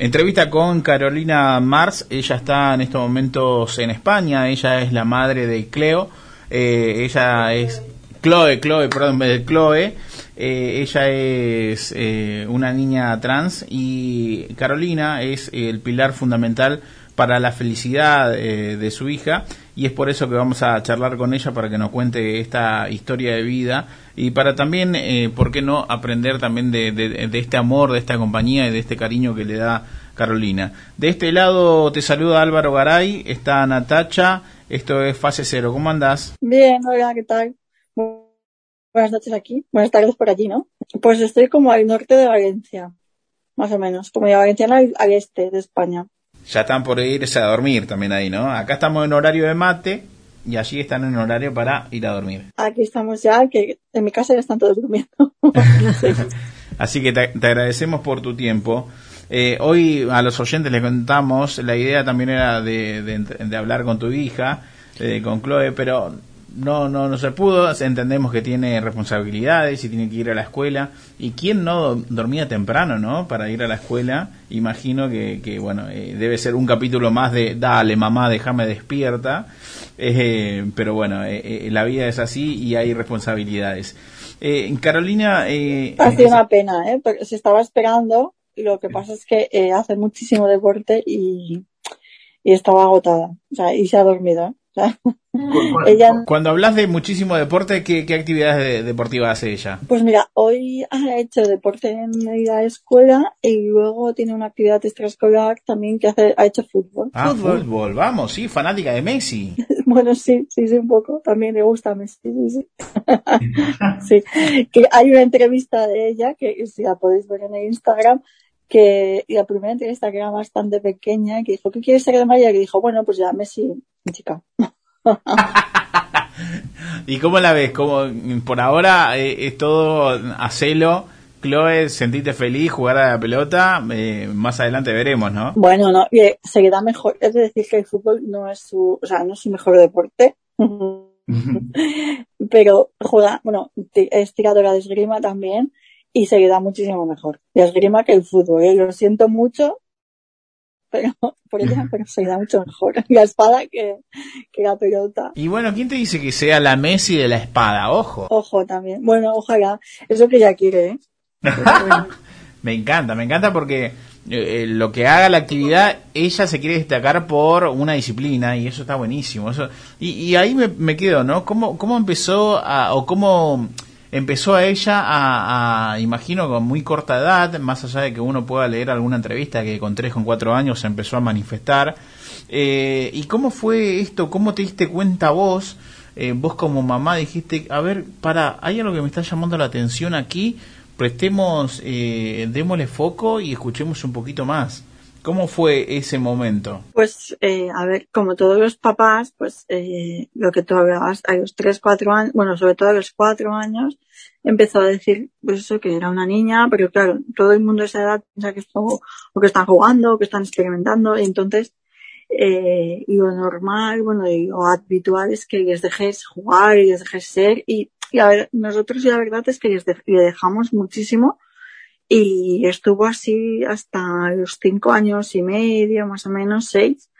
Entrevista con Carolina Mars, ella está en estos momentos en España, ella es la madre de Cleo, eh, ella es Chloe, Chloe, perdón, Chloe, eh, ella es eh, una niña trans y Carolina es el pilar fundamental para la felicidad de su hija y es por eso que vamos a charlar con ella para que nos cuente esta historia de vida y para también, eh, ¿por qué no?, aprender también de, este amor, de esta compañía y de este cariño que le da Carolina. De este lado te saluda Álvaro Garay, está Natacha, esto es Fase Cero, ¿cómo andás? Bien, hola, ¿qué tal? Buenas noches aquí, buenas tardes por allí, ¿no? Pues estoy como al norte de Valencia, más o menos, como de Valencia al este de España ya están por irse a dormir también ahí, ¿no? Acá estamos en horario de mate y allí están en horario para ir a dormir. Aquí estamos ya, que en mi casa ya están todos durmiendo. Así que te, agradecemos por tu tiempo. Eh, hoy a los oyentes les contamos, la idea también era de, de, hablar con tu hija, eh, con Chloe, pero no, no, no se pudo. Entendemos que tiene responsabilidades y tiene que ir a la escuela. ¿Y quién no dormía temprano, no? Para ir a la escuela. Imagino que, que bueno, eh, debe ser un capítulo más de dale, mamá, déjame despierta. Eh, pero bueno, eh, la vida es así y hay responsabilidades. Carolina. ha sido una pena, ¿eh? Porque se estaba esperando. Y lo que pasa es que hace muchísimo deporte y, y estaba agotada. O sea, y se ha dormido. Cuando hablas de muchísimo deporte, ¿qué, actividades deportivas hace ella? Pues mira, hoy ha hecho deporte en la escuela y luego tiene una actividad extraescolar también que hace, ha hecho fútbol. Ah, fútbol. vamos, sí, fanática de Messi. bueno, sí, sí, sí, un poco. También le gusta Messi, sí, sí. sí, que hay una entrevista de ella que si la podéis ver en el Instagram que la primera entrevista que era bastante pequeña, que dijo, ¿qué quieres ser de María? Que dijo, bueno, pues ya Messi, chica. ¿Y cómo la ves? como por ahora eh, es todo a celo. Chloe, sentiste feliz jugar a la pelota, eh, más adelante veremos, ¿no? Bueno, no, se queda mejor. Es decir, que el fútbol no es su, o sea, no es su mejor deporte. Pero juega, bueno, es tiradora de esgrima también y se queda muchísimo mejor. De esgrima que el fútbol, ¿eh? Lo siento mucho, pero por ella, pero se da mucho mejor la espada que, que, la pelota. Y bueno, ¿quién te dice que sea la Messi de la espada? Ojo. Ojo también. Bueno, ojalá. Eso que ella quiere, ¿eh? me encanta, me encanta porque eh, lo que haga la actividad, ella se quiere destacar por una disciplina y eso está buenísimo. Eso, y, y ahí me, me quedo, ¿no? ¿Cómo, cómo empezó a, o cómo empezó a ella a, imagino con muy corta edad, más allá de que uno pueda leer alguna entrevista que con tres, con cuatro años se empezó a manifestar. Eh, ¿Y cómo fue esto? ¿Cómo te diste cuenta vos? Eh, vos como mamá dijiste, a ver, para, hay algo que me está llamando la atención aquí, prestemos, eh, démosle foco y escuchemos un poquito más. ¿Cómo fue ese momento? Pues, eh, a ver, como todos los papás, pues eh, lo que tú hablabas, a los tres, cuatro años, bueno, sobre todo a los cuatro años, empezó a decir, pues eso, que era una niña, pero claro, todo el mundo de esa edad piensa que, o que están jugando, o que están experimentando, y entonces, eh, y lo normal, bueno, y habitual es que les dejes jugar y les dejes ser, y, a ver, nosotros la verdad es que les le dejamos muchísimo, y estuvo así hasta los cinco años y medio, más o menos seis,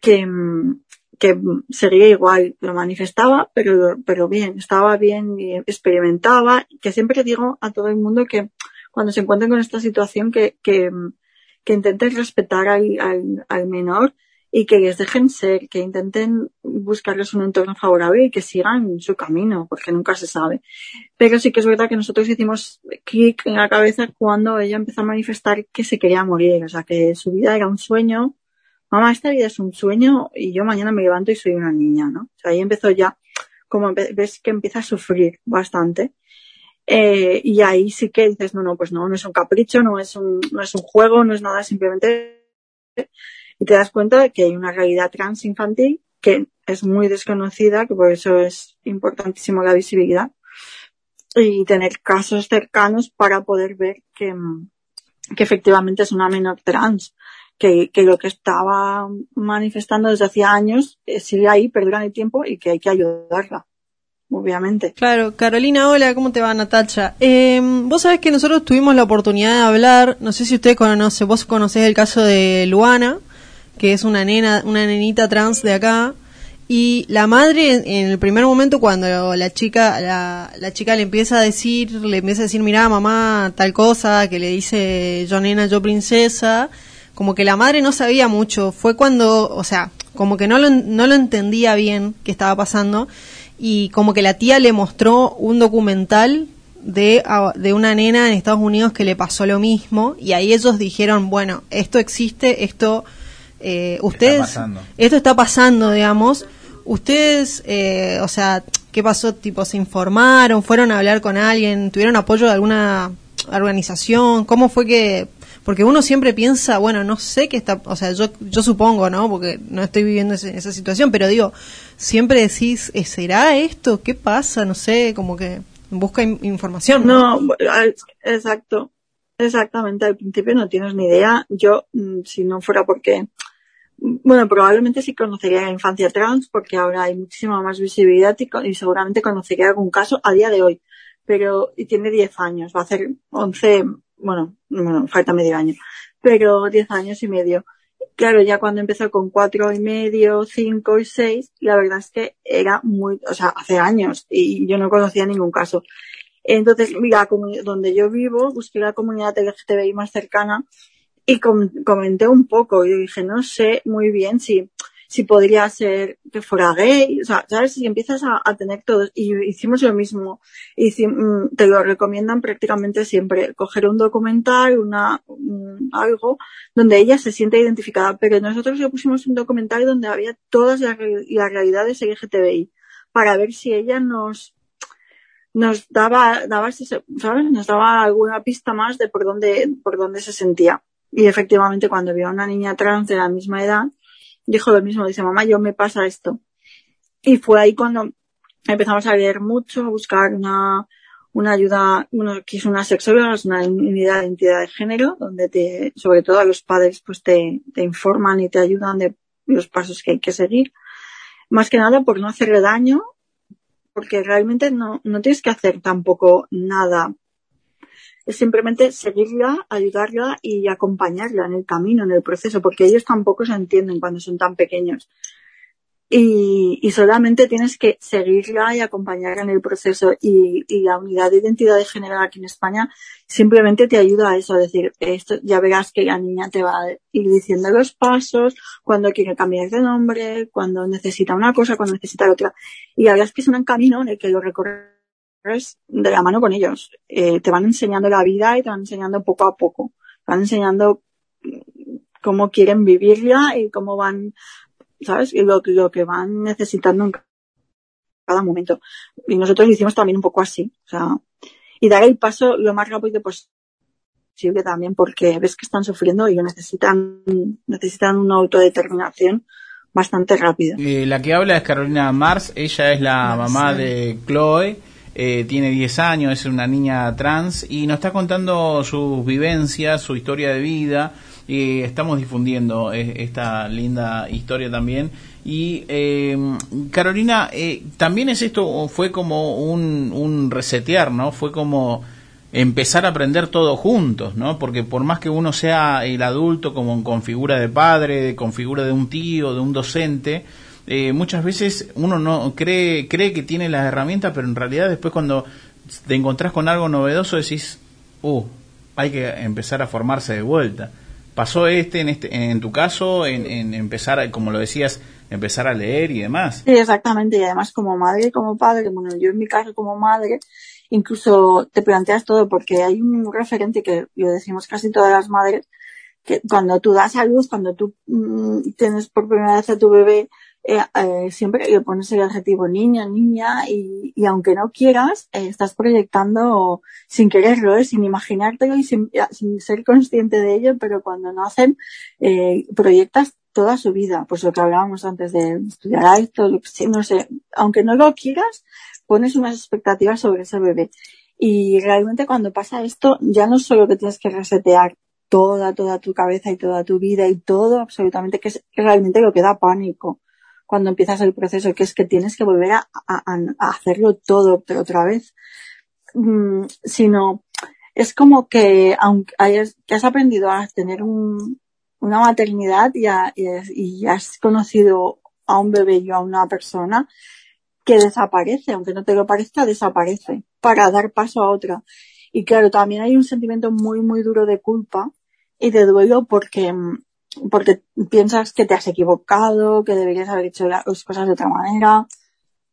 que, que sería igual, lo manifestaba, pero, pero bien, estaba bien y experimentaba, que siempre digo a todo el mundo que cuando se encuentren con esta situación que, que, que intenten respetar al, al, al menor y que les dejen ser, que intenten buscarles un entorno favorable y que sigan su camino, porque nunca se sabe. Pero sí que es verdad que nosotros hicimos clic en la cabeza cuando ella empezó a manifestar que se quería morir, o sea, que su vida era un sueño. Mamá, esta vida es un sueño y yo mañana me levanto y soy una niña, ¿no? O sea, ahí empezó ya, como ves que empieza a sufrir bastante. Eh, y ahí sí que dices, no, no, pues no, no es un capricho, no es un, no es un juego, no es nada, simplemente y te das cuenta de que hay una realidad trans infantil que es muy desconocida, que por eso es importantísimo la visibilidad y tener casos cercanos para poder ver que, que efectivamente es una menor trans, que, que lo que estaba manifestando desde hacía años eh, sigue ahí, perdura el tiempo y que hay que ayudarla. obviamente. Claro, Carolina, hola, ¿cómo te va Natacha? Eh, vos sabés que nosotros tuvimos la oportunidad de hablar, no sé si usted conoce, vos conocés el caso de Luana, que es una nena, una nenita trans de acá, y la madre en el primer momento cuando la chica, la, la chica le empieza a decir, le empieza a decir, mira mamá, tal cosa, que le dice yo nena, yo princesa, como que la madre no sabía mucho, fue cuando, o sea, como que no lo, no lo entendía bien qué estaba pasando, y como que la tía le mostró un documental de, de una nena en Estados Unidos que le pasó lo mismo. Y ahí ellos dijeron, bueno, esto existe, esto, eh, ustedes, esto está pasando, digamos, ustedes, eh, o sea, ¿qué pasó? Tipo, ¿se informaron? ¿Fueron a hablar con alguien? ¿Tuvieron apoyo de alguna organización? ¿Cómo fue que porque uno siempre piensa, bueno, no sé qué está, o sea, yo, yo supongo, ¿no? Porque no estoy viviendo esa situación, pero digo, siempre decís, ¿eh, ¿será esto? ¿Qué pasa? No sé, como que busca información. No, exacto, exactamente, al principio no tienes ni idea. Yo, mm, si no fuera porque, bueno, probablemente sí conocería la infancia trans, porque ahora hay muchísima más visibilidad y, seguramente conocería algún caso a día de hoy. Pero, y tiene 10 años, va a hacer 11 bueno, bueno, falta medio año, pero diez años y medio. Claro, ya cuando empezó con cuatro y medio, cinco y seis, la verdad es que era muy, o sea, hace años y yo no conocía ningún caso. Entonces, mira, donde yo vivo, busqué la comunidad LGTBI más cercana y comenté un poco. Yo dije, no sé muy bien si si podría ser que fuera gay, o sea, ¿sabes? Si empiezas a, tener todo, y hicimos lo mismo, y mm, te lo recomiendan prácticamente siempre, coger un documental, una, algo, donde ella se siente identificada, pero nosotros le pusimos un documental donde había todas las, las realidades LGTBI, para ver si ella nos, nos daba, daba, ¿sabes? Nos daba alguna pista más de por dónde, por dónde se sentía. Y efectivamente cuando vio a una niña trans de la misma edad, dijo lo mismo, dice, mamá, yo me pasa esto. Y fue ahí cuando empezamos a leer mucho, a buscar una, una ayuda, uno que es una sexóloga, una unidad de identidad de género, donde te, sobre todo a los padres, pues te, te informan y te ayudan de los pasos que hay que seguir. Más que nada por no hacerle daño, porque realmente no, no tienes que hacer tampoco nada es simplemente seguirla, ayudarla y acompañarla en el camino, en el proceso, porque ellos tampoco se entienden cuando son tan pequeños. Y, y solamente tienes que seguirla y acompañarla en el proceso. Y, y, la unidad de identidad de género aquí en España simplemente te ayuda a eso, a decir, esto ya verás que la niña te va a ir diciendo los pasos, cuando quiere cambiar de nombre, cuando necesita una cosa, cuando necesita otra. Y la que es un camino en el que lo recorre de la mano con ellos. Eh, te van enseñando la vida y te van enseñando poco a poco. Te van enseñando cómo quieren vivirla y cómo van, ¿sabes? Y lo, lo que van necesitando en cada momento. Y nosotros lo hicimos también un poco así. O sea, y dar el paso lo más rápido posible también porque ves que están sufriendo y necesitan, necesitan una autodeterminación bastante rápida. Eh, la que habla es Carolina Mars, ella es la mamá de Chloe eh, tiene 10 años, es una niña trans y nos está contando sus vivencias, su historia de vida y estamos difundiendo eh, esta linda historia también. Y eh, Carolina, también es esto, fue como un, resetear, ¿no? Fue como empezar a aprender todo juntos, ¿no? Porque por más que uno sea el adulto como con figura de padre, con figura de un tío, de un docente, eh, muchas veces uno no cree, cree que tiene las herramientas, pero en realidad después cuando te encontrás con algo novedoso decís, uh, hay que empezar a formarse de vuelta. ¿Pasó este en, este, en tu caso, en, empezar, como lo decías, empezar a leer y demás? Sí, exactamente, y además como madre como padre, bueno, yo en mi caso como madre, incluso te planteas todo porque hay un referente que lo decimos casi todas las madres, que cuando tú das a luz, cuando tú mm, tienes por primera vez a tu bebé, eh, eh, siempre le pones el adjetivo niña, niña, y, y aunque no quieras, eh, estás proyectando sin quererlo, ¿eh? sin imaginártelo y sin, sin, ser consciente de ello, pero cuando nacen, proyectas toda su vida, pues lo que hablábamos antes de estudiar esto, no sé, aunque no lo quieras, pones unas expectativas sobre ese bebé. Y realmente cuando pasa esto, ya no solo que tienes que resetear toda, toda tu cabeza y toda tu vida y todo, absolutamente, que es realmente lo que da pánico cuando empiezas el proceso, que es que tienes que volver a, hacerlo todo otra vez, mm, sino es como que aunque hayas, que has aprendido a tener un, una maternidad y, y, has conocido a un bebé y a una persona que desaparece, aunque no te lo parezca, desaparece para dar paso a otra. Y claro, también hay un sentimiento muy, muy duro de culpa y de duelo porque, porque piensas que te has equivocado, que deberías haber hecho las cosas de otra manera,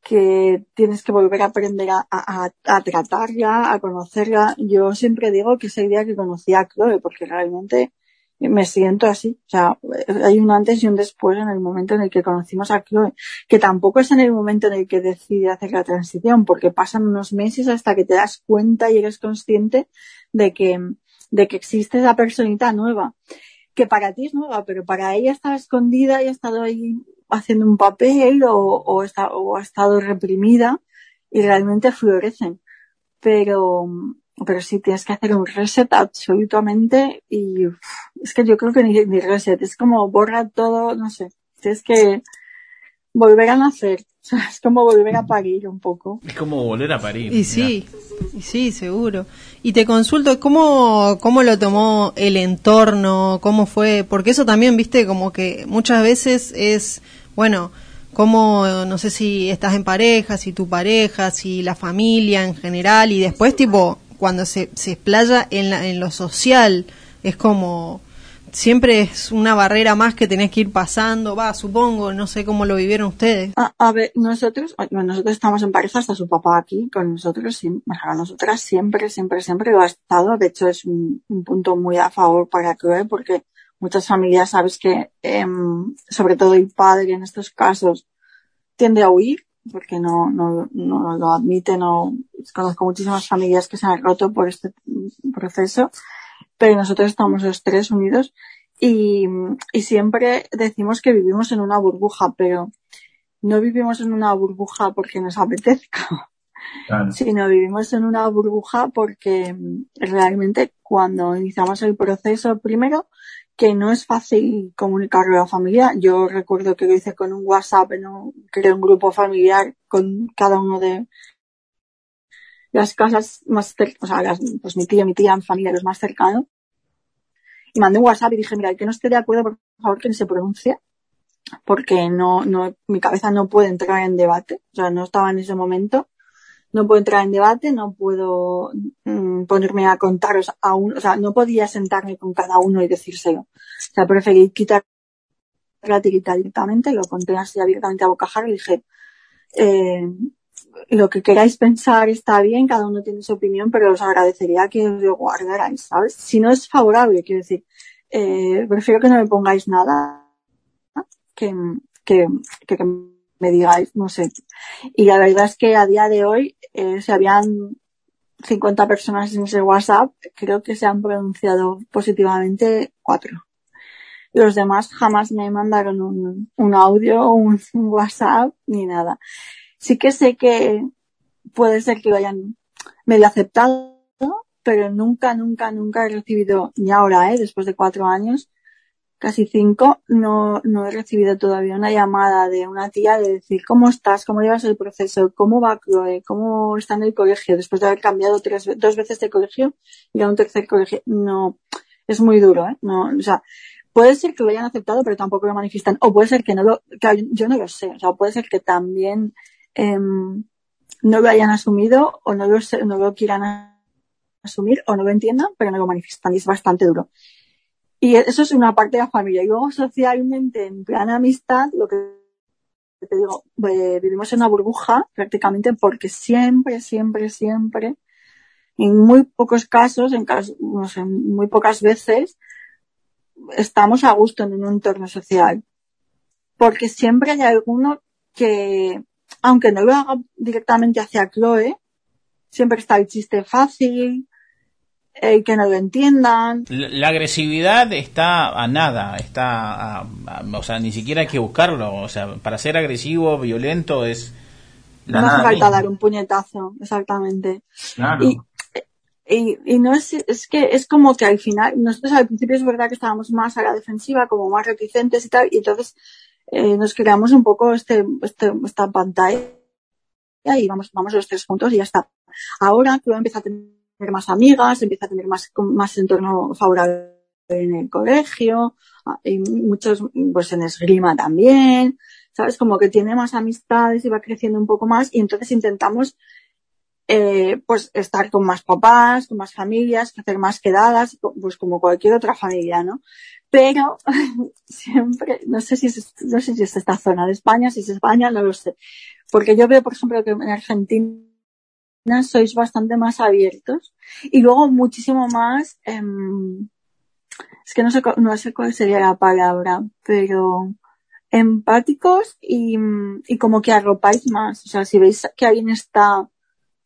que tienes que volver a aprender a, tratarla, a conocerla. Yo siempre digo que ese día que conocí a Chloe, porque realmente me siento así. O sea, hay un antes y un después en el momento en el que conocimos a Chloe, que tampoco es en el momento en el que decide hacer la transición, porque pasan unos meses hasta que te das cuenta y eres consciente de que, de que existe esa personita nueva, que para ti es nueva, pero para ella estaba escondida y ha estado ahí haciendo un papel o, ha estado reprimida y realmente florecen. Pero, pero sí tienes que hacer un reset absolutamente y es que yo creo que ni, ni, reset, es como borra todo, no sé, tienes que volver a nacer, es como volver a parir un poco. Es como volver a parir. Y sí, y sí, seguro. Y te consulto, ¿cómo, ¿cómo lo tomó el entorno? ¿Cómo fue? Porque eso también, viste, como que muchas veces es, bueno, como, no sé si estás en pareja, si tu pareja, si la familia en general, y después tipo cuando se, se explaya en, en lo social, es como siempre es una barrera más que tenés que ir pasando, va, supongo, no sé cómo lo vivieron ustedes. A, ver, nosotros, nosotros estamos en pareja, hasta su papá aquí con nosotros, o nosotras siempre, siempre, siempre lo ha estado, de hecho es un, punto muy a favor para Chloe porque muchas familias sabes que, em, sobre todo el padre en estos casos, tiende a huir porque no, no, no lo admite, no, conozco muchísimas familias que se han roto por este proceso, pero nosotros estamos los tres unidos y, y siempre decimos que vivimos en una burbuja, pero no vivimos en una burbuja porque nos apetezca, sino vivimos en una burbuja porque realmente cuando iniciamos el proceso, primero, que no es fácil comunicarlo a la familia. Yo recuerdo que lo hice con un WhatsApp, ¿no? creé un grupo familiar con cada uno de las casas más cercanas, o sea, las, pues mi tío, mi tía, mi familia, los más cercanos. Y mandé un WhatsApp y dije, mira, el que no esté de acuerdo, por favor, que no se pronuncie, porque no, no, mi cabeza no puede entrar en debate, o sea, no estaba en ese momento no puedo entrar en debate, no puedo mm, ponerme a contaros a uno, o sea, no podía sentarme con cada uno y decírselo. O sea, preferí quitar la tirita directamente, lo conté así abiertamente a bocajar y dije, eh, lo que queráis pensar está bien, cada uno tiene su opinión, pero os agradecería que os lo guardarais, ¿sabes? Si no es favorable, quiero decir, eh, prefiero que no me pongáis nada que, que, que, me digáis, no sé. Y la verdad es que a día de hoy, eh, se habían 50 personas en ese WhatsApp, creo que se han pronunciado positivamente cuatro. Los demás jamás me mandaron un, un audio, un WhatsApp, ni nada. Sí que sé que puede ser que lo hayan medio aceptado, pero nunca, nunca, nunca he recibido, ni ahora, eh, después de cuatro años, casi cinco, no, no he recibido todavía una llamada de una tía de decir cómo estás, cómo llevas el proceso, cómo va Chloe, cómo está en el colegio, después de haber cambiado tres, dos veces de colegio y a un tercer colegio. No, es muy duro, ¿eh? No, o sea, puede ser que lo hayan aceptado, pero tampoco lo manifiestan. O puede ser que no lo, que yo no lo sé. O sea, puede ser que también, eh, no lo hayan asumido o no lo, no lo quieran asumir o no lo entiendan, pero no lo manifiestan y es bastante duro. Y eso es una parte de la familia. Y luego socialmente, en plan amistad, lo que te digo, eh, vivimos en una burbuja prácticamente porque siempre, siempre, siempre, en muy pocos casos, en, muy pocas veces, estamos a gusto en un entorno social. Porque siempre hay alguno que, aunque no lo haga directamente hacia Chloe, siempre está el chiste fácil, eh, que no lo entiendan. La, agresividad está a nada, está, o sea, ni siquiera hay que buscarlo, o sea, para ser agresivo, violento es... no hace falta dar un puñetazo, exactamente. Claro. Y, y, no es, es que es como que al final, nosotros al principio es verdad que estábamos más a la defensiva, como más reticentes y tal, y entonces eh, nos creamos un poco este, este, esta pantalla y vamos, vamos los tres juntos y ya está. Ahora Chloe empieza a tener más amigas, empieza a tener más, más entorno favorable en el colegio, y muchos, pues en esgrima también, ¿sabes? Como que tiene más amistades y va creciendo un poco más y entonces intentamos eh, pues estar con más papás, con más familias, hacer más quedadas, pues como cualquier otra familia, ¿no? Pero siempre, no sé si es, no sé si es esta zona de España, si es España, no lo sé. Porque yo veo, por ejemplo, que en Argentina sois bastante más abiertos y luego muchísimo más, eh, es que no sé, no sé cuál sería la palabra, pero empáticos y, y como que arropáis más. O sea, si veis que alguien está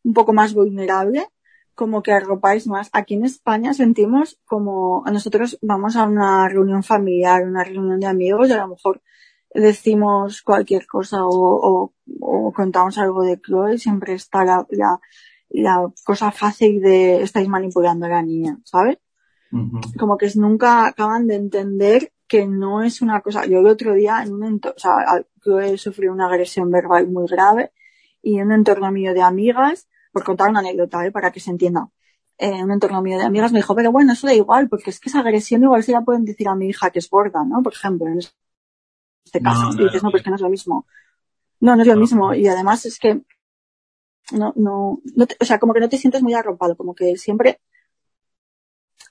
un poco más vulnerable, como que arropáis más. Aquí en España sentimos como nosotros vamos a una reunión familiar, una reunión de amigos y a lo mejor decimos cualquier cosa o, o, contamos algo de Chloe, siempre está la, la, la, cosa fácil de estáis manipulando a la niña, ¿sabes? Como que nunca acaban de entender que no es una cosa. Yo el otro día en un entorno, o sea, Chloe sufrió una agresión verbal muy grave y en un entorno mío de amigas por contar una anécdota, ¿eh? para que se entienda. Eh, un entorno mío de amigas me dijo, pero bueno, eso da igual, porque es que esa agresión igual se la pueden decir a mi hija que es gorda, ¿no? Por ejemplo, en este caso. y dices, no, pues que no es lo mismo. No, no es lo mismo. Y además es que no, no, no o sea, como que no te sientes muy arropado, como que siempre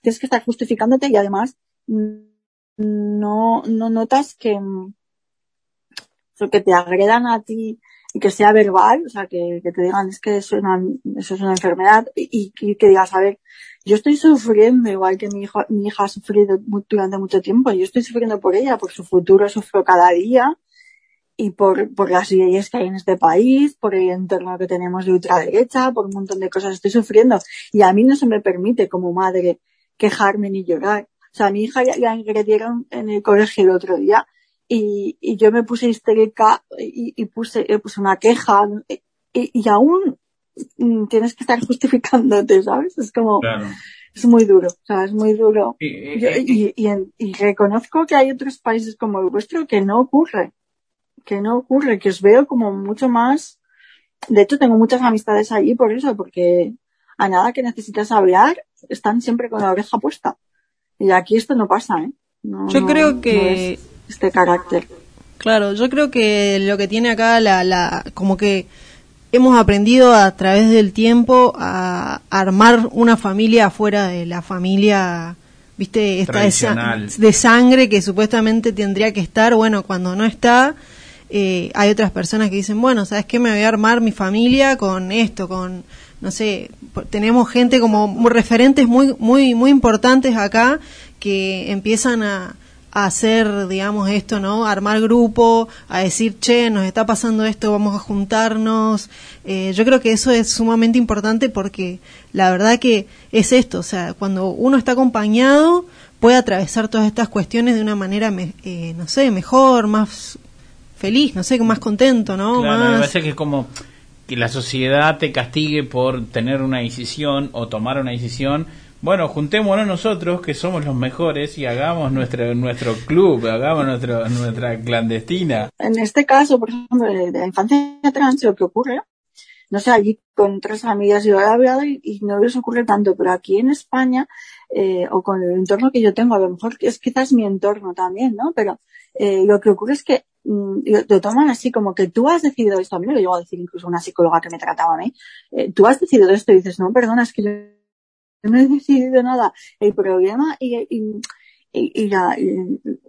tienes que estar justificándote y además no, no notas que, que te agredan a ti que sea verbal, o sea, que, que te digan es que eso, eso es una enfermedad y, que digas, a ver, yo estoy sufriendo igual que mi, hijo, mi hija ha sufrido durante mucho tiempo, yo estoy sufriendo por ella, por su futuro sufro cada día y por, por las leyes que hay en este país, por el entorno que tenemos de ultraderecha, por un montón de cosas estoy sufriendo y a mí no se me permite como madre quejarme ni llorar. O sea, mi hija ya la en el colegio el otro día y, y yo me puse histérica y, y puse, eh, puse una queja y, y, aún mm, tienes que estar justificándote, ¿sabes? Es como, es muy duro, o sea, es muy duro. Y, y, reconozco que hay otros países como el vuestro que no ocurre, que no ocurre, que os veo como mucho más, de hecho tengo muchas amistades allí por eso, porque a nada que necesitas hablar, están siempre con la oreja puesta. Y aquí esto no pasa, ¿eh? Yo creo que este carácter. Claro, yo creo que lo que tiene acá la, la como que hemos aprendido a través del tiempo a armar una familia afuera de la familia, viste, esta de, de, sangre que supuestamente tendría que estar, bueno, cuando no está, eh, hay otras personas que dicen, bueno, ¿sabes qué? Me voy a armar mi familia con esto, con, no sé, tenemos gente como referentes muy, muy, muy importantes acá que empiezan a, a hacer, digamos, esto, ¿no? Armar grupo, a decir, che, nos está pasando esto, vamos a juntarnos. Eh, yo creo que eso es sumamente importante porque la verdad que es esto, o sea, cuando uno está acompañado puede atravesar todas estas cuestiones de una manera, eh, no sé, mejor, más feliz, no sé, más contento, ¿no? Claro, me parece que es como que la sociedad te castigue por tener una decisión o tomar una decisión bueno, juntémonos nosotros que somos los mejores y hagamos nuestro nuestro club, hagamos nuestro, nuestra clandestina. En este caso, por ejemplo, de la infancia trans, lo que ocurre, no sé, allí con tres amigas yo he hablado y, no les ocurre tanto, pero aquí en España, eh, o con el entorno que yo tengo, a lo mejor es quizás mi entorno también, ¿no? Pero eh, lo que ocurre es que mm, lo, toman así como que tú has decidido esto, a mí me lo llevo a decir incluso una psicóloga que me trataba a mí, eh, tú has decidido esto y dices, no, perdona, es que yo no he decidido nada. El problema y, y, y, la,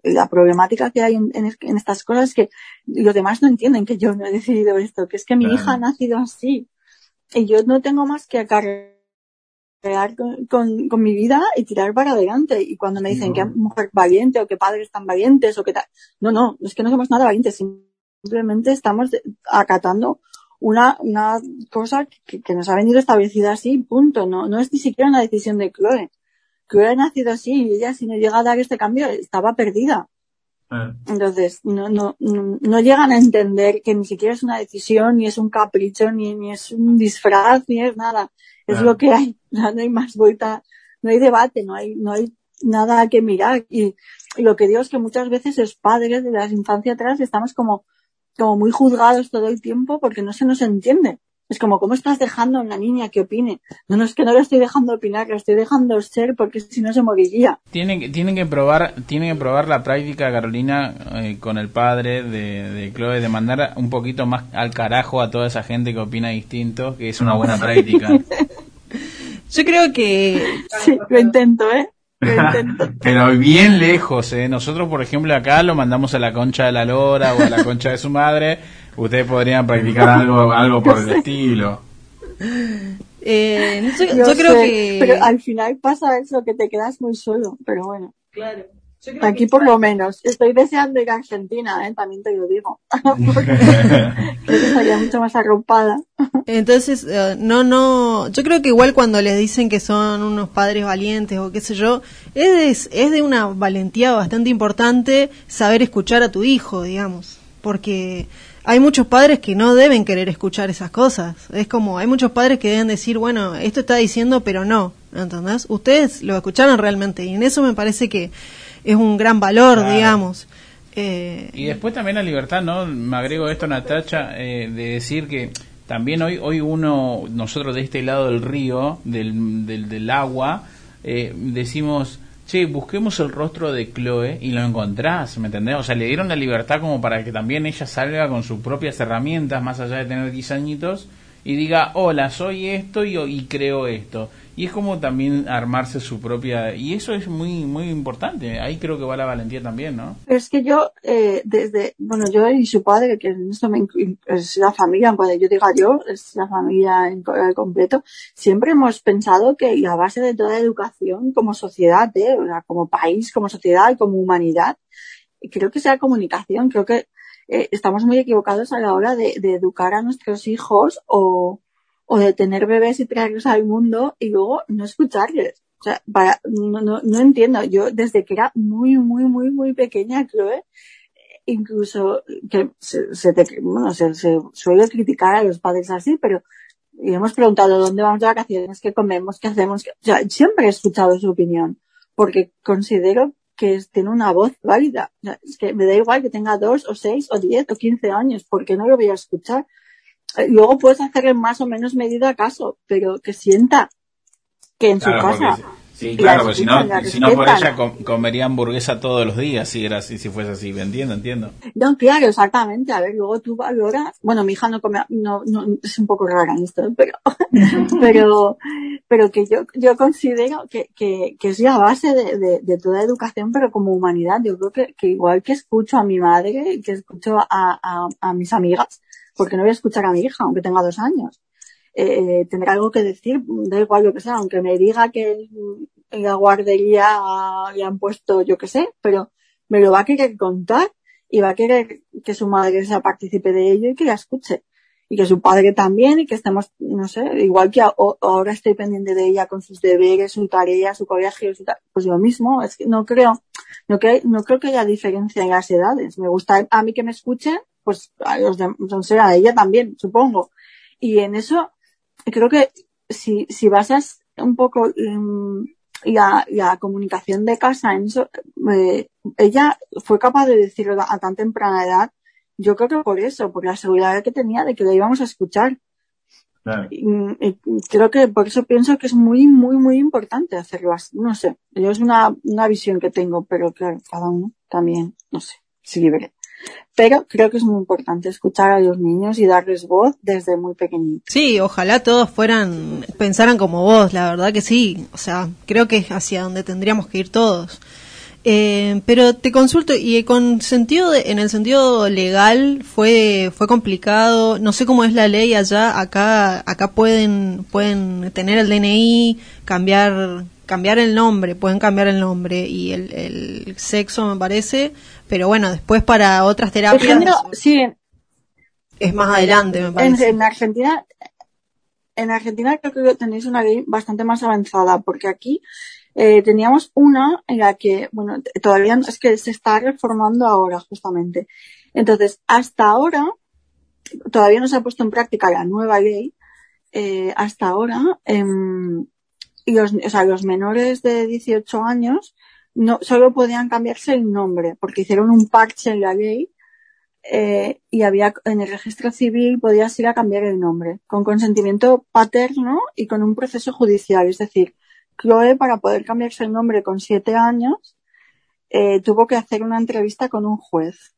la, problemática que hay en, en, estas cosas es que los demás no entienden que yo no he decidido esto, que es que mi hija ha nacido así. Y yo no tengo más que acarrear con, con, con, mi vida y tirar para adelante. Y cuando me dicen que mujer valiente o que padres tan valientes o que tal, no, no, es que no somos nada valientes, simplemente estamos acatando una, una cosa que, que, nos ha venido establecida así, punto. No, no es ni siquiera una decisión de Chloe. Chloe ha nacido así y ella si no llega a dar este cambio estaba perdida. Eh. Entonces, no, no, no, llegan a entender que ni siquiera es una decisión, ni es un capricho, ni, ni es un disfraz, ni es nada. Es lo que hay. No, hay más vuelta, no hay debate, no hay, no hay nada que mirar. Y, lo que digo es que muchas veces los padres de las infancias atrás estamos como, como muy juzgados todo el tiempo porque no se nos entiende. Es como, ¿cómo estás dejando a una niña que opine? No, no es que no lo estoy dejando opinar, lo estoy dejando ser porque si no se moriría. Tienen, tienen que probar, tienen que probar la práctica, Carolina, eh, con el padre de, de Chloe, de mandar un poquito más al carajo a toda esa gente que opina distinto, que es una buena práctica. Yo creo que... Sí, lo intento, ¿eh? Pero bien lejos, ¿eh? Nosotros, por ejemplo, acá lo mandamos a la concha de la lora o a la concha de su madre. Ustedes podrían practicar algo, algo por el estilo. Eh, yo, creo que... Pero al final pasa eso, que te quedas muy solo, pero bueno. Claro. Aquí por lo menos. Estoy deseando ir a Argentina, ¿eh? también te lo digo. creo que estaría mucho más arropada. Entonces, eh, no, no. Yo creo que igual cuando les dicen que son unos padres valientes o qué sé yo, es, es de una valentía bastante importante saber escuchar a tu hijo, digamos. Porque hay muchos padres que no deben querer escuchar esas cosas. Es como, hay muchos padres que deben decir, bueno, esto está diciendo, pero no. ¿Entendés? Ustedes lo escucharon realmente. Y en eso me parece que es un gran valor, digamos. Eh, y después también la libertad, ¿no? Me agrego esto, Natacha, eh, de decir que también hoy, hoy uno, nosotros de este lado del río, del, del, del agua, eh, decimos, che, busquemos el rostro de Chloe y lo encontrás, ¿me entendés? O sea, le dieron la libertad como para que también ella salga con sus propias herramientas, más allá de tener 10 añitos, y diga, hola, soy esto y, y creo esto y es como también armarse su propia y eso es muy muy importante ahí creo que va la valentía también no es que yo eh, desde bueno yo y su padre que en esto me, es la familia cuando yo diga yo es la familia en completo siempre hemos pensado que la base de toda educación como sociedad ¿eh? como país como sociedad como humanidad creo que sea comunicación creo que eh, estamos muy equivocados a la hora de, educar a nuestros hijos o o de tener bebés y traerlos al mundo y luego no escucharles. O sea, para, no, no, no entiendo. Yo desde que era muy, muy, muy, muy pequeña, Chloe, incluso que se, se, bueno, se, suele criticar a los padres así, pero y hemos preguntado dónde vamos de vacaciones, qué comemos, qué hacemos. O sea, siempre he escuchado su opinión, porque considero que tiene una voz válida. O sea, es que me da igual que tenga dos o seis o diez o quince años, porque no lo voy a escuchar. Eh, luego puedes hacer en más o menos medida caso, pero que sienta que en su casa. Sí, claro, porque si no, si no por ella comería hamburguesa todos los días si era así, si fuese así, entiendo, entiendo. No, claro, exactamente. A ver, luego tú valoras, bueno, mi hija no come, no, no, es un poco rara en esto, pero, pero, pero que yo, yo considero que, que, que es la base de, de, de, toda educación, pero como humanidad. Yo creo que, que igual que escucho a mi madre, que escucho a, a, a mis amigas, porque no voy a escuchar a mi hija, aunque tenga dos años. Eh, tendrá algo que decir, da igual lo que sea, aunque me diga que la guardería le han puesto yo que sé, pero me lo va a querer contar y va a querer que su madre sea partícipe de ello y que la escuche. Y que su padre también y que estemos, no sé, igual que ahora estoy pendiente de ella con sus deberes, su tarea, su colegio, pues lo mismo, es que no creo, no, que, no creo que haya diferencia en las edades. Me gusta a mí que me escuchen pues a los de, a ella también, supongo. Y en eso, creo que si, si basas un poco um, la, la, comunicación de casa en eso, eh, ella fue capaz de decirlo a tan temprana edad, yo creo que por eso, por la seguridad que tenía de que la íbamos a escuchar. Y, creo que por eso pienso que es muy, muy, muy importante hacerlo así. No sé, yo es una, una visión que tengo, pero claro, cada uno también, no sé, si libre pero creo que es muy importante escuchar a los niños y darles voz desde muy pequeñitos. Sí, ojalá todos fueran, pensaran como vos, la verdad que sí, o sea, creo que es hacia donde tendríamos que ir todos. Eh, pero te consulto y con sentido en el sentido legal fue fue complicado no sé cómo es la ley allá acá acá pueden pueden tener el DNI cambiar cambiar el nombre pueden cambiar el nombre y el, el sexo me parece pero bueno, después para otras terapias. sí. Es más adelante, me parece. En, Argentina, en Argentina creo que tenéis una ley bastante más avanzada, porque aquí eh, teníamos una en la que, bueno, todavía es que se está reformando ahora, justamente. Entonces, hasta ahora, todavía no se ha puesto en práctica la nueva ley, eh, hasta ahora, eh, y los, o sea, los menores de 18 años no, solo podían cambiarse el nombre, porque hicieron un parche en la ley eh, y había en el registro civil podías ir a cambiar el nombre con consentimiento paterno y con un proceso judicial. Es decir, Chloe para poder cambiarse el nombre con siete años eh, tuvo que hacer una entrevista con un juez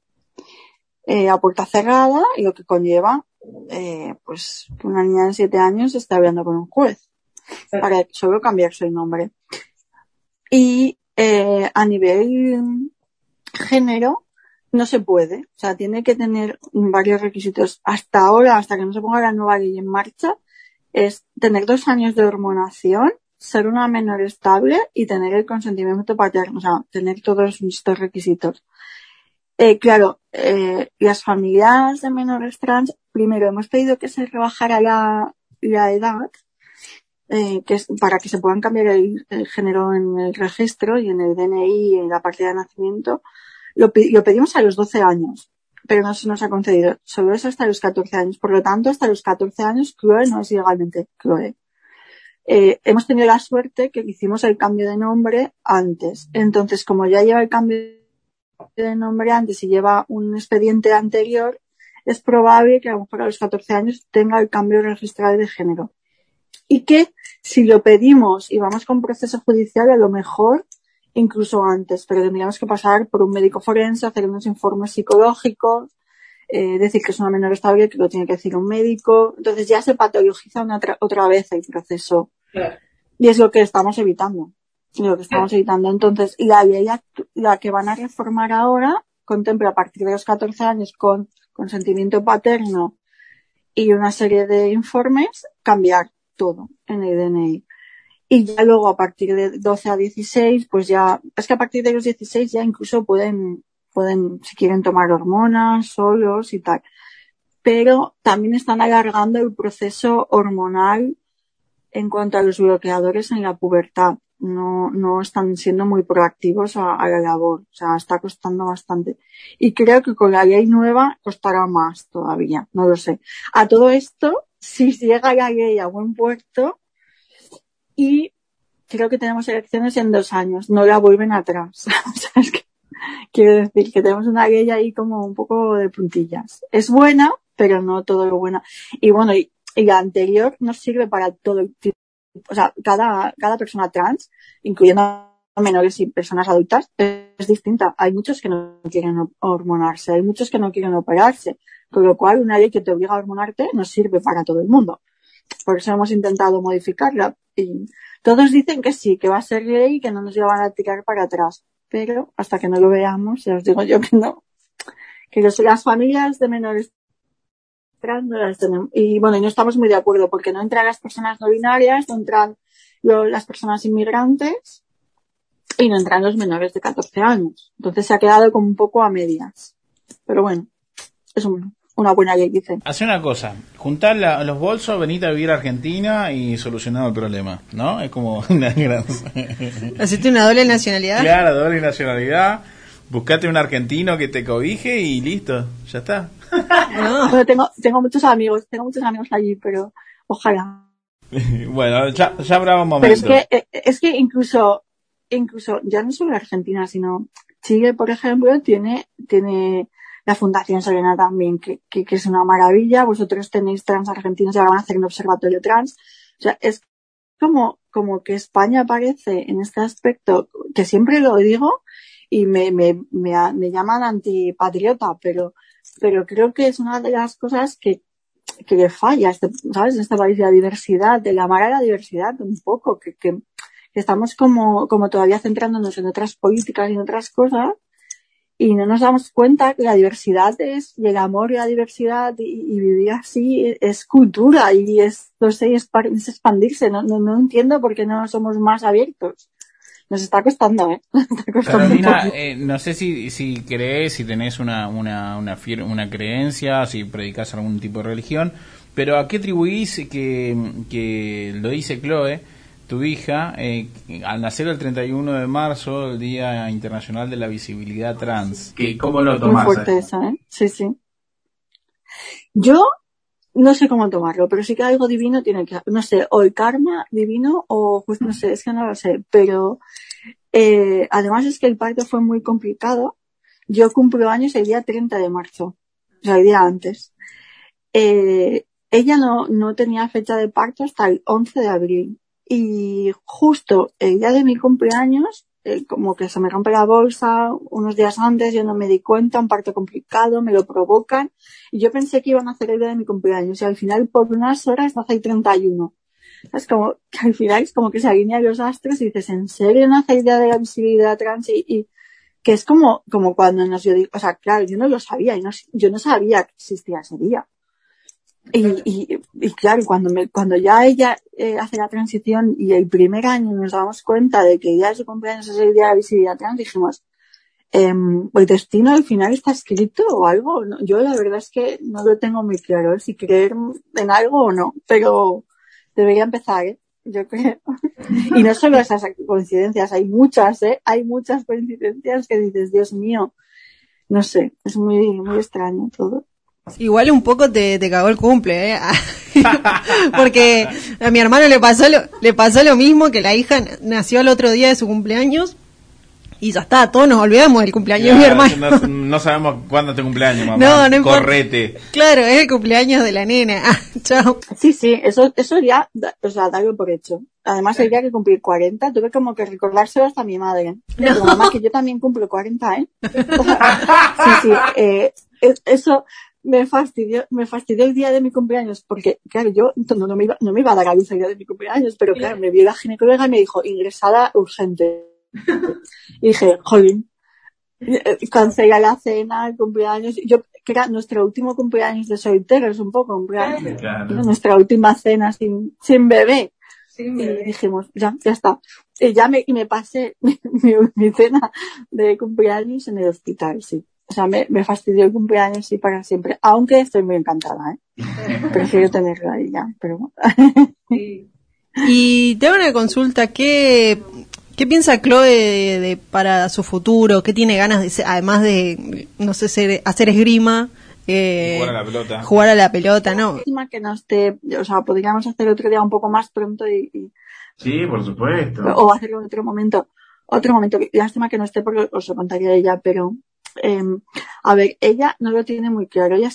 eh, a puerta cerrada y lo que conlleva eh, pues que una niña de siete años está hablando con un juez para solo cambiarse el nombre. Y eh, a nivel género no se puede. O sea, tiene que tener varios requisitos. Hasta ahora, hasta que no se ponga la nueva ley en marcha, es tener dos años de hormonación, ser una menor estable y tener el consentimiento paterno. O sea, tener todos estos requisitos. Eh, claro, eh, las familias de menores trans, primero hemos pedido que se rebajara la, la edad eh, que es para que se puedan cambiar el, género en el registro y en el DNI y en la partida de nacimiento, lo, pedimos a los 12 años, pero no se nos ha concedido. Solo eso hasta los 14 años. Por lo tanto, hasta los 14 años, Chloe no es legalmente Chloe. Eh, hemos tenido la suerte que hicimos el cambio de nombre antes. Entonces, como ya lleva el cambio de nombre antes y lleva un expediente anterior, es probable que a lo mejor a los 14 años tenga el cambio registral de género y que si lo pedimos y vamos con proceso judicial, a lo mejor incluso antes, pero tendríamos que pasar por un médico forense, hacer unos informes psicológicos, eh, decir que es una menor estable, que lo tiene que decir un médico. Entonces ya se patologiza una otra vez el proceso. Claro. Y es lo que estamos evitando. Lo que estamos claro. evitando. Entonces, la ley, la que van a reformar ahora, contempla a partir de los 14 años con consentimiento paterno y una serie de informes, cambiar todo en el DNI. Y ya luego a partir de 12 a 16, pues ya, es que a partir de los 16 ya incluso pueden, pueden, si quieren tomar hormonas solos y tal. Pero también están alargando el proceso hormonal en cuanto a los bloqueadores en la pubertad. No, no están siendo muy proactivos a, a la labor. O sea, está costando bastante. Y creo que con la ley nueva costará más todavía. No lo sé. A todo esto, si llega la ley a buen puerto y creo que tenemos elecciones en dos años, no la vuelven atrás. o sea, quiero decir que tenemos una ley ahí como un poco de puntillas. Es buena, pero no todo lo buena. Y bueno, y, y la anterior nos sirve para todo el tipo, o sea, cada, cada persona trans, incluyendo menores y personas adultas, es distinta. Hay muchos que no quieren hormonarse, hay muchos que no quieren operarse, con lo cual una ley que te obliga a hormonarte no sirve para todo el mundo. Por eso hemos intentado modificarla y todos dicen que sí, que va a ser ley y que no nos van a tirar para atrás. Pero hasta que no lo veamos, ya os digo yo que no. Que los, las familias de menores trans no las tenemos. Y bueno, no estamos muy de acuerdo porque no entran las personas no binarias, no entran las personas inmigrantes y no entran los menores de 14 años. Entonces se ha quedado como un poco a medias. Pero bueno, es un, una buena ley, dicen. Hace una cosa, juntar la, los bolsos, venite a vivir a Argentina y solucionado el problema, ¿no? Es como una gran... ¿Hacerte una doble nacionalidad? Claro, doble nacionalidad. Buscate un argentino que te cobije y listo, ya está. No. Tengo, tengo muchos amigos, tengo muchos amigos allí, pero ojalá. bueno, ya, ya habrá un momento. Pero es que, eh, es que incluso, incluso, ya no solo Argentina, sino Chile, por ejemplo, tiene, tiene la Fundación Serena también, que, que, que, es una maravilla. Vosotros tenéis trans argentinos y ahora van a hacer un observatorio trans. O sea, es como, como que España aparece en este aspecto, que siempre lo digo y me, me, me, me llaman antipatriota, pero, pero creo que es una de las cosas que, que le falla, este, ¿sabes? En este país de la diversidad, de la a la diversidad un poco, que, que, que estamos como, como todavía centrándonos en otras políticas y en otras cosas y no nos damos cuenta que la diversidad es, y el amor y la diversidad y, y vivir así es cultura y es, no sé, es, es expandirse. No, no, no, entiendo por qué no somos más abiertos. Nos está costando, ¿eh? Está costando Carolina, eh, no sé si, si crees, si tenés una, una, una, una creencia, si predicas algún tipo de religión, pero ¿a qué atribuís que, que lo dice Chloe? Tu hija, eh, al nacer el 31 de marzo, el Día Internacional de la Visibilidad Trans. ¿Qué, ¿Cómo lo tomas? Muy fuerte esa, ¿eh? Sí, sí. Yo no sé cómo tomarlo, pero sí que algo divino tiene que, no sé, o el karma divino o, pues no sé, es que no lo sé, pero Eh, además es que el parto fue muy complicado. Yo cumplo años el día 30 de marzo, o sea, el día antes. Eh, ella no, no tenía fecha de parto hasta el 11 de abril. Y justo el día de mi cumpleaños, eh, como que se me rompe la bolsa unos días antes, yo no me di cuenta, un parto complicado, me lo provocan. Y yo pensé que iban a hacer el día de mi cumpleaños. Y al final, por unas horas, nace el 31. Es como que al final es como que se alinean los astros y dices, ¿en serio no hace idea de la visibilidad trans? Y, y que es como, como cuando nos yo digo, o sea, claro, yo no lo sabía y no, yo no sabía que existía ese día. Y, y, y claro, cuando me, cuando ya ella eh, hace la transición y el primer año nos damos cuenta de que ya su cumpleaños es el día de la visibilidad trans, dijimos, eh, el destino al final está escrito o algo. No, yo la verdad es que no lo tengo muy claro, si creer en algo o no, pero debería empezar, ¿eh? Yo creo. y no solo esas coincidencias, hay muchas, ¿eh? Hay muchas coincidencias que dices, Dios mío, no sé, es muy, muy extraño todo. Igual un poco te, te cagó el cumple, ¿eh? Porque a mi hermano le pasó, lo, le pasó lo mismo, que la hija nació al otro día de su cumpleaños y ya está, todos nos olvidamos del cumpleaños de mi hermano. No, no, sabemos cuándo es tu cumpleaños, mamá. No, no importa. Correte. Claro, es el cumpleaños de la nena. Ah, chao. Sí, sí, eso, eso ya, o sea, darlo por hecho. Además, el día que cumplir 40, tuve como que recordárselo hasta a mi madre. No. Digo, mamá, que yo también cumplo 40, ¿eh? sí, sí, eh, eso me fastidió, me fastidió el día de mi cumpleaños, porque, claro, yo no, no, me, iba, no me iba a dar a luz el día de mi cumpleaños, pero claro, me vio la ginecóloga y me dijo, ingresada urgente. Y dije, jolín, cancela la cena, el cumpleaños. Yo, que era nuestro último cumpleaños de solteros, un poco, cumpleaños. Claro. Nuestra última cena sin, sin bebé. Y dijimos, ya, ya está. Y ya me, y me pasé mi, mi, mi, cena de cumpleaños en el hospital, sí. O sea, me, me fastidió el cumpleaños sí para siempre. Aunque estoy muy encantada, ¿eh? Prefiero tenerlo ahí ya, pero bueno. sí. Y te hago una consulta, ¿qué, ¿Qué piensa Chloe de, de, para su futuro? ¿Qué tiene ganas de ser, además de, no sé, ser, hacer esgrima? Eh, jugar a la pelota. Jugar a la pelota, ¿no? Lástima que no esté, o sea, podríamos hacer otro día un poco más pronto y... y sí, por supuesto. O hacerlo en otro momento. Otro momento. Lástima que no esté porque os lo contaría ella, pero... Eh, a ver, ella no lo tiene muy claro. Ella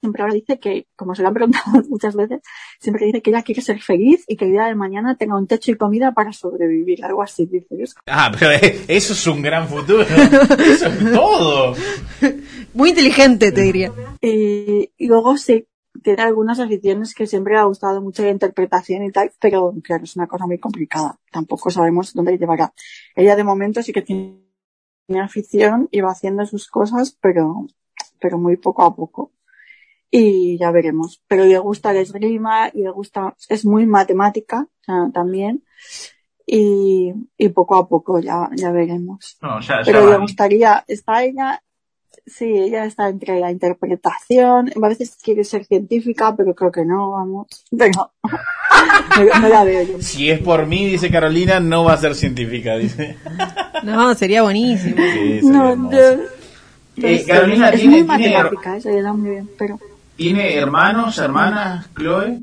siempre ahora dice que, como se lo han preguntado muchas veces, siempre dice que ella quiere ser feliz y que el día de mañana tenga un techo y comida para sobrevivir, algo así, dice. Ah, pero eso es un gran futuro. Eso es todo. Muy inteligente, te diría. Y, y luego sí, tiene algunas aficiones que siempre le ha gustado mucho la interpretación y tal, pero claro, es una cosa muy complicada. Tampoco sabemos dónde le llevará. Ella de momento sí que tiene afición y va haciendo sus cosas, pero, pero muy poco a poco y ya veremos. Pero le gusta el esgrima y le gusta, es muy matemática también y, y poco a poco ya, ya veremos. No, Pero le gustaría, está ella, sí, ella está entre la interpretación, a veces quiere ser científica, pero creo que no, vamos. Pero no, no la veo yo. Si es por mí, dice Carolina, no va a ser científica, dice. No, sería buenísimo. Sí, sería No, yo, Eh, Carolina, es tiene, muy tiene, matemática, eso le da muy bien, pero ¿tiene hermanos, hermanas, Chloe?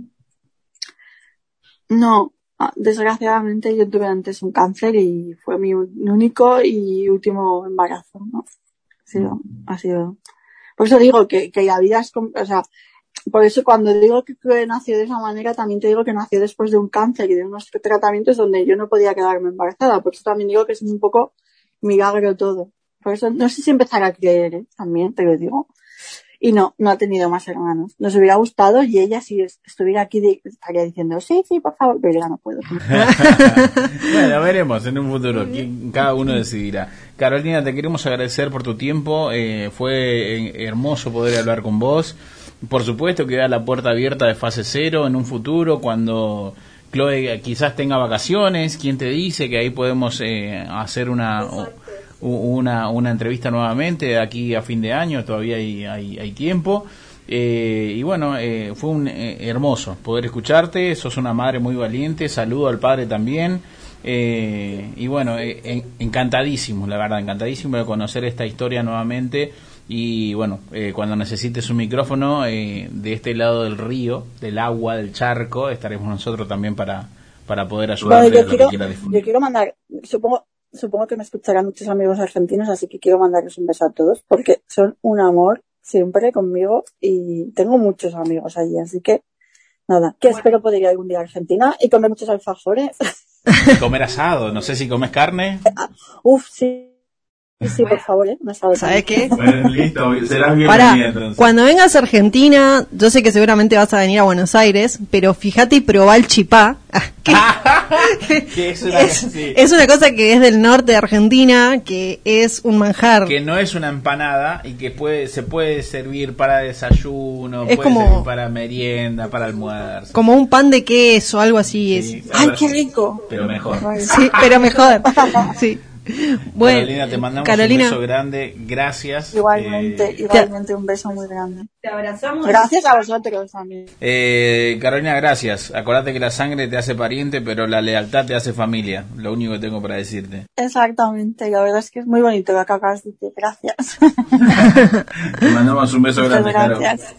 No, ah, desgraciadamente yo tuve antes un cáncer y fue mi único y último embarazo, ¿no? Ha sido. Por eso digo que, que la vida es, o sea, por eso cuando digo que Chloe nació de esa manera, también te digo que nació después de un cáncer y de unos tratamientos donde yo no podía quedarme embarazada. Por eso también digo que es un poco milagro todo. Por eso no sé si empezar a creer, ¿eh? También te lo digo. Y no, no ha tenido más hermanos. Nos hubiera gustado y ella si es- estuviera aquí estaría diciendo, sí, sí, por favor, pero ya no puedo. bueno, veremos en un futuro. Cada uno decidirá. Carolina, te queremos agradecer por tu tiempo. eh, fue eh, hermoso poder hablar con vos. Por supuesto, queda la puerta abierta de fase cero en un futuro cuando Chloe quizás tenga vacaciones. ¿Quién te dice que ahí podemos eh, hacer una, una, una entrevista nuevamente aquí a fin de año? Todavía hay, hay, hay tiempo. Eh, y bueno, eh, fue un eh, hermoso poder escucharte. Sos una madre muy valiente. Saludo al padre también. Eh, y bueno, eh, en- encantadísimo, la verdad, encantadísimo de conocer esta historia nuevamente. Y bueno, eh, cuando necesites un micrófono eh, de este lado del río, del agua, del charco, estaremos nosotros también para, para poder Bueno, ayudarte a yo lo que quiero, yo quiero mandar supongo, supongo que me escucharán muchos amigos argentinos, así que quiero mandarles un beso a todos porque son un amor siempre conmigo y tengo muchos amigos allí, así que nada, que espero poder ir algún día a Argentina y comer muchos alfajores. Comer asado, no sé si comes carne. Uf, sí. Sí, por favor, ¿eh? Asado ¿Sabes qué? Bueno, listo, serás Para, bienvenida entonces. cuando vengas a Argentina, yo sé que seguramente vas a venir a Buenos Aires, pero fíjate y probá el chipá. Ah, que- Que es una- es, sí. es una cosa que es del norte de Argentina, que es un manjar. que no es una empanada y que puede se puede servir para desayuno, Es puede como- servir para merienda, para almuerzo. Como un pan de queso, algo así Sí, es. ¡Ay, qué rico! Pero mejor. Sí, pero mejor. Sí. Bueno, Carolina, te mandamos Carolina, un beso grande, gracias. Igualmente, Eh, igualmente un beso muy grande. te abrazamos. Gracias a vosotros también. eh, Carolina, gracias. Acordate que la sangre te hace pariente, pero la lealtad te hace familia. Lo único que tengo para decirte. Exactamente, la verdad es que es muy bonito lo que acabas de decir. Gracias. Te mandamos un beso Muchas grande, Caro. gracias.